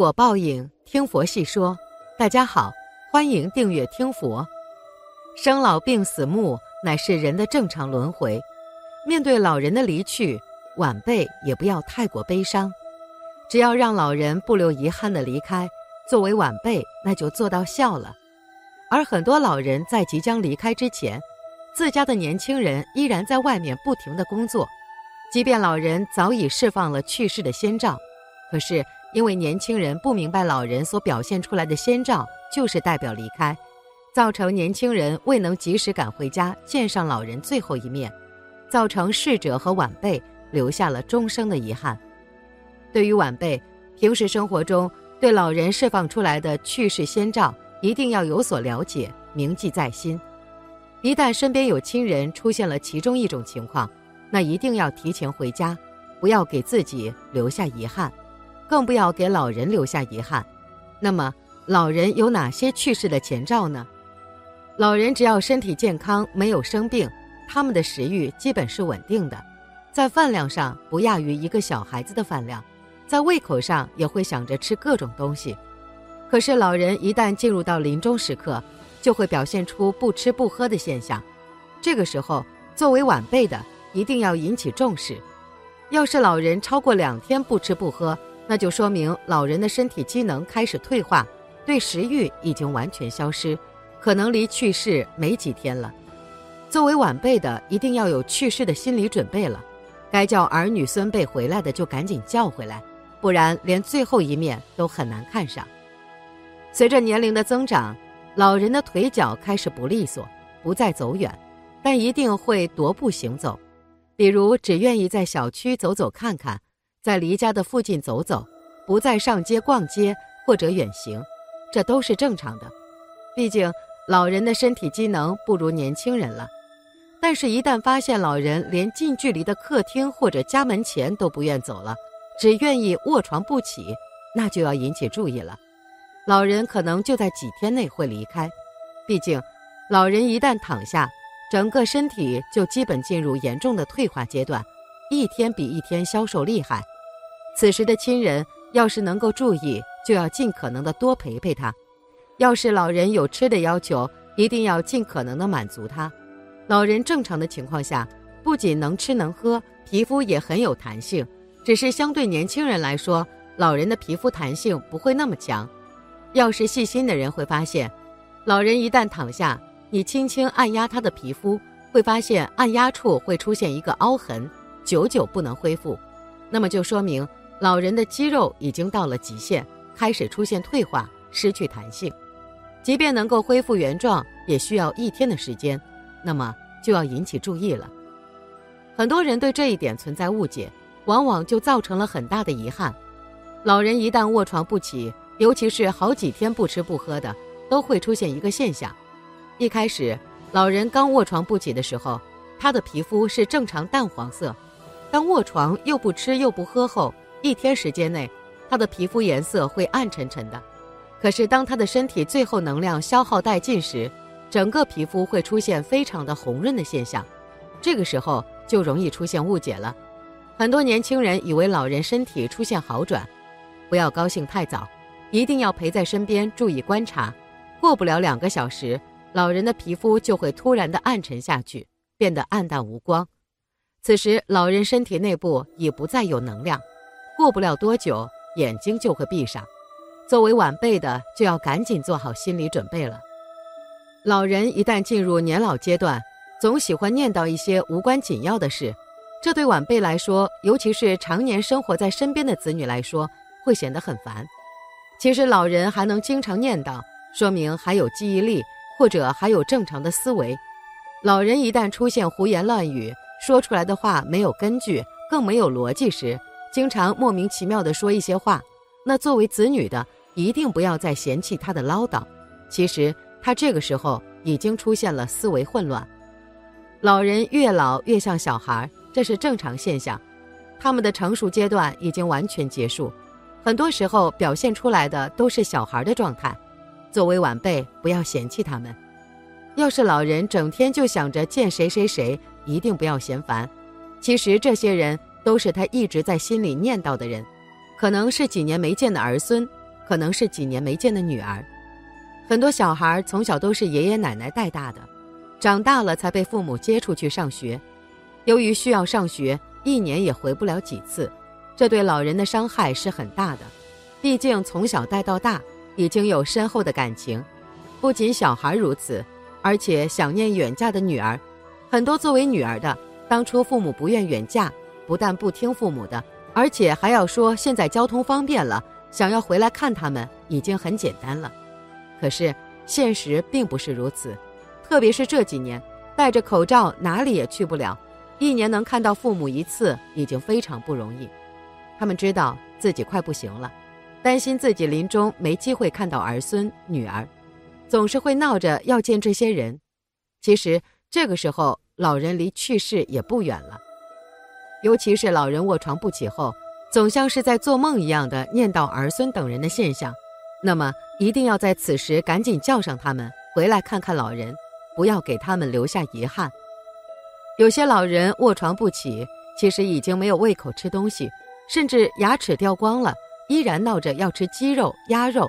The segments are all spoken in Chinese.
果报应，听佛细说。大家好，欢迎订阅听佛。生老病死墓乃是人的正常轮回。面对老人的离去，晚辈也不要太过悲伤，只要让老人不留遗憾的离开，作为晚辈那就做到孝了。而很多老人在即将离开之前，自家的年轻人依然在外面不停的工作，即便老人早已释放了去世的先兆，可是。因为年轻人不明白老人所表现出来的先兆就是代表离开，造成年轻人未能及时赶回家见上老人最后一面，造成逝者和晚辈留下了终生的遗憾。对于晚辈，平时生活中对老人释放出来的去世先兆一定要有所了解，铭记在心。一旦身边有亲人出现了其中一种情况，那一定要提前回家，不要给自己留下遗憾。更不要给老人留下遗憾。那么，老人有哪些去世的前兆呢？老人只要身体健康，没有生病，他们的食欲基本是稳定的，在饭量上不亚于一个小孩子的饭量，在胃口上也会想着吃各种东西。可是，老人一旦进入到临终时刻，就会表现出不吃不喝的现象。这个时候，作为晚辈的一定要引起重视。要是老人超过两天不吃不喝，那就说明老人的身体机能开始退化，对食欲已经完全消失，可能离去世没几天了。作为晚辈的，一定要有去世的心理准备了，该叫儿女孙辈回来的就赶紧叫回来，不然连最后一面都很难看上。随着年龄的增长，老人的腿脚开始不利索，不再走远，但一定会踱步行走，比如只愿意在小区走走看看。在离家的附近走走，不再上街逛街或者远行，这都是正常的。毕竟老人的身体机能不如年轻人了。但是，一旦发现老人连近距离的客厅或者家门前都不愿走了，只愿意卧床不起，那就要引起注意了。老人可能就在几天内会离开。毕竟，老人一旦躺下，整个身体就基本进入严重的退化阶段，一天比一天消瘦厉害。此时的亲人要是能够注意，就要尽可能的多陪陪他；要是老人有吃的要求，一定要尽可能的满足他。老人正常的情况下，不仅能吃能喝，皮肤也很有弹性，只是相对年轻人来说，老人的皮肤弹性不会那么强。要是细心的人会发现，老人一旦躺下，你轻轻按压他的皮肤，会发现按压处会出现一个凹痕，久久不能恢复，那么就说明。老人的肌肉已经到了极限，开始出现退化，失去弹性。即便能够恢复原状，也需要一天的时间，那么就要引起注意了。很多人对这一点存在误解，往往就造成了很大的遗憾。老人一旦卧床不起，尤其是好几天不吃不喝的，都会出现一个现象：一开始，老人刚卧床不起的时候，他的皮肤是正常淡黄色；当卧床又不吃又不喝后，一天时间内，他的皮肤颜色会暗沉沉的。可是，当他的身体最后能量消耗殆尽时，整个皮肤会出现非常的红润的现象。这个时候就容易出现误解了。很多年轻人以为老人身体出现好转，不要高兴太早，一定要陪在身边注意观察。过不了两个小时，老人的皮肤就会突然的暗沉下去，变得暗淡无光。此时，老人身体内部已不再有能量。过不了多久，眼睛就会闭上。作为晚辈的，就要赶紧做好心理准备了。老人一旦进入年老阶段，总喜欢念叨一些无关紧要的事，这对晚辈来说，尤其是常年生活在身边的子女来说，会显得很烦。其实，老人还能经常念叨，说明还有记忆力，或者还有正常的思维。老人一旦出现胡言乱语，说出来的话没有根据，更没有逻辑时，经常莫名其妙地说一些话，那作为子女的一定不要再嫌弃他的唠叨。其实他这个时候已经出现了思维混乱。老人越老越像小孩，这是正常现象。他们的成熟阶段已经完全结束，很多时候表现出来的都是小孩的状态。作为晚辈，不要嫌弃他们。要是老人整天就想着见谁谁谁，一定不要嫌烦。其实这些人。都是他一直在心里念叨的人，可能是几年没见的儿孙，可能是几年没见的女儿。很多小孩从小都是爷爷奶奶带大的，长大了才被父母接出去上学。由于需要上学，一年也回不了几次，这对老人的伤害是很大的。毕竟从小带到大，已经有深厚的感情。不仅小孩如此，而且想念远嫁的女儿。很多作为女儿的，当初父母不愿远嫁，不但不听父母的，而且还要说现在交通方便了，想要回来看他们已经很简单了。可是现实并不是如此，特别是这几年戴着口罩哪里也去不了，一年能看到父母一次已经非常不容易。他们知道自己快不行了，担心自己临终没机会看到儿孙女儿，总是会闹着要见这些人。其实这个时候老人离去世也不远了，尤其是老人卧床不起后，总像是在做梦一样的念叨儿孙等人的现象。那么，一定要在此时赶紧叫上他们回来看看老人，不要给他们留下遗憾。有些老人卧床不起，其实已经没有胃口吃东西，甚至牙齿掉光了，依然闹着要吃鸡肉、鸭肉，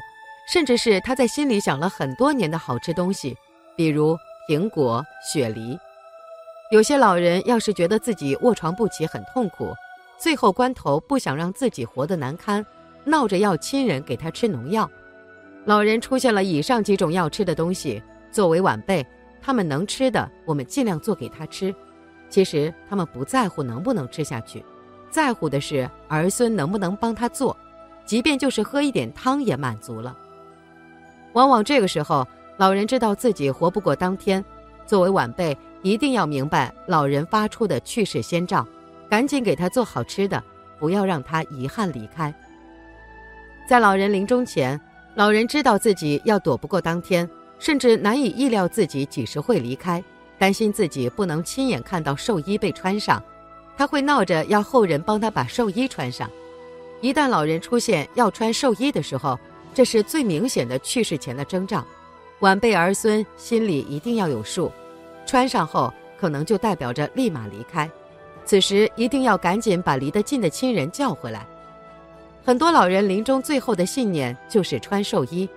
甚至是他在心里想了很多年的好吃东西，比如苹果、雪梨。有些老人要是觉得自己卧床不起很痛苦，最后关头不想让自己活得难堪，闹着要亲人给他吃农药。老人出现了以上几种要吃的东西，作为晚辈，他们能吃的，我们尽量做给他吃。其实他们不在乎能不能吃下去，在乎的是儿孙能不能帮他做，即便就是喝一点汤也满足了。往往这个时候，老人知道自己活不过当天，作为晚辈，一定要明白老人发出的去世先兆，赶紧给他做好吃的，不要让他遗憾离开。在老人临终前。老人知道自己要躲不过当天，甚至难以意料自己几时会离开，担心自己不能亲眼看到寿衣被穿上，他会闹着要后人帮他把寿衣穿上。一旦老人出现要穿寿衣的时候，这是最明显的去世前的征兆，晚辈儿孙心里一定要有数。穿上后，可能就代表着立马离开，此时一定要赶紧把离得近的亲人叫回来。很多老人临终最后的信念就是穿寿衣，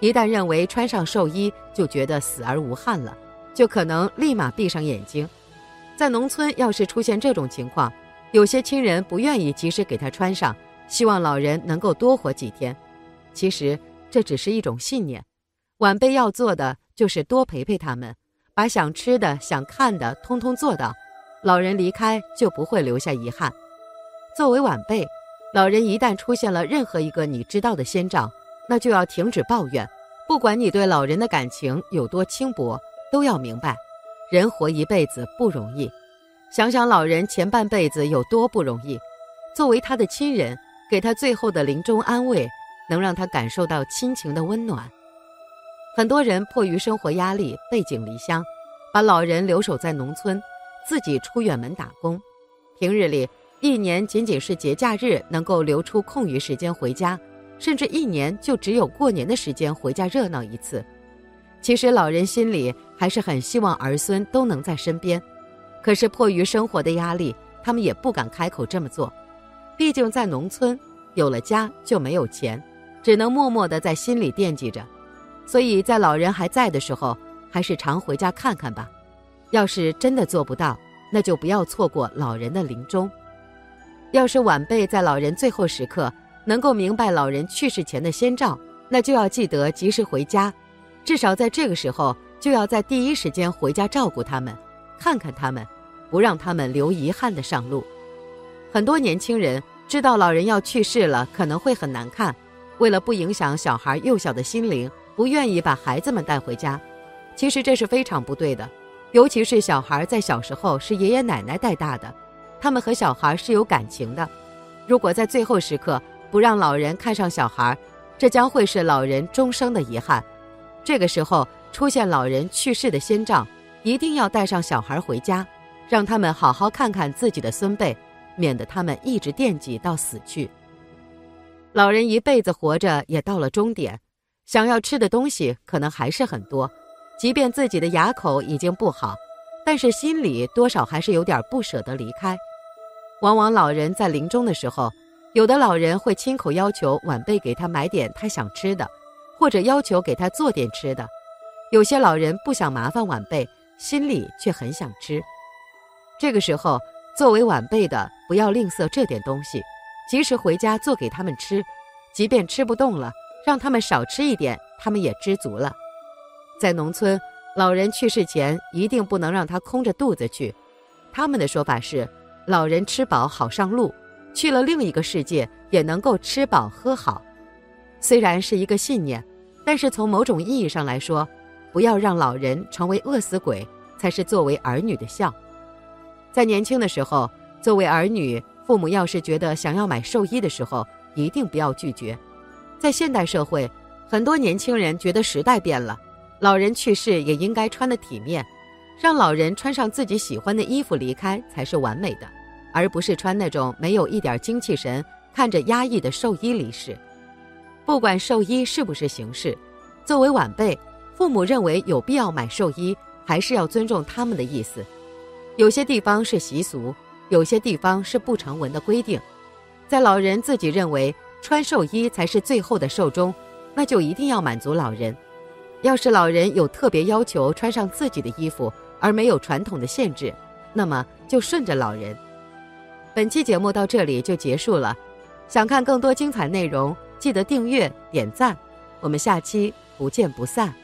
一旦认为穿上寿衣就觉得死而无憾了，就可能立马闭上眼睛。在农村，要是出现这种情况，有些亲人不愿意及时给他穿上，希望老人能够多活几天。其实这只是一种信念，晚辈要做的就是多陪陪他们，把想吃的、想看的通通做到，老人离开就不会留下遗憾。作为晚辈。老人一旦出现了任何一个你知道的先兆，那就要停止抱怨。不管你对老人的感情有多轻薄，都要明白，人活一辈子不容易。想想老人前半辈子有多不容易，作为他的亲人，给他最后的临终安慰，能让他感受到亲情的温暖。很多人迫于生活压力，背井离乡，把老人留守在农村，自己出远门打工，平日里。一年仅仅是节假日能够留出空余时间回家，甚至一年就只有过年的时间回家热闹一次。其实老人心里还是很希望儿孙都能在身边，可是迫于生活的压力，他们也不敢开口这么做。毕竟在农村，有了家就没有钱，只能默默地在心里惦记着。所以在老人还在的时候，还是常回家看看吧。要是真的做不到，那就不要错过老人的临终。要是晚辈在老人最后时刻能够明白老人去世前的先兆，那就要记得及时回家，至少在这个时候就要在第一时间回家照顾他们，看看他们，不让他们留遗憾的上路。很多年轻人知道老人要去世了，可能会很难看，为了不影响小孩幼小的心灵，不愿意把孩子们带回家。其实这是非常不对的，尤其是小孩在小时候是爷爷奶奶带大的。他们和小孩是有感情的，如果在最后时刻不让老人看上小孩，这将会是老人终生的遗憾。这个时候出现老人去世的先兆，一定要带上小孩回家，让他们好好看看自己的孙辈，免得他们一直惦记到死去。老人一辈子活着也到了终点，想要吃的东西可能还是很多，即便自己的牙口已经不好，但是心里多少还是有点不舍得离开。往往老人在临终的时候，有的老人会亲口要求晚辈给他买点他想吃的，或者要求给他做点吃的。有些老人不想麻烦晚辈，心里却很想吃。这个时候，作为晚辈的不要吝啬这点东西，及时回家做给他们吃，即便吃不动了，让他们少吃一点，他们也知足了。在农村，老人去世前一定不能让他空着肚子去。他们的说法是：老人吃饱好上路，去了另一个世界也能够吃饱喝好。虽然是一个信念，但是从某种意义上来说，不要让老人成为饿死鬼，才是作为儿女的孝。在年轻的时候，作为儿女，父母要是觉得想要买寿衣的时候，一定不要拒绝。在现代社会，很多年轻人觉得时代变了。老人去世也应该穿得体面，让老人穿上自己喜欢的衣服离开才是完美的，而不是穿那种没有一点精气神、看着压抑的寿衣离世。不管寿衣是不是形式，作为晚辈，父母认为有必要买寿衣，还是要尊重他们的意思。有些地方是习俗，有些地方是不成文的规定。在老人自己认为穿寿衣才是最后的寿终，那就一定要满足老人。要是老人有特别要求穿上自己的衣服，而没有传统的限制，那么就顺着老人。本期节目到这里就结束了，想看更多精彩内容，记得订阅点赞，我们下期不见不散。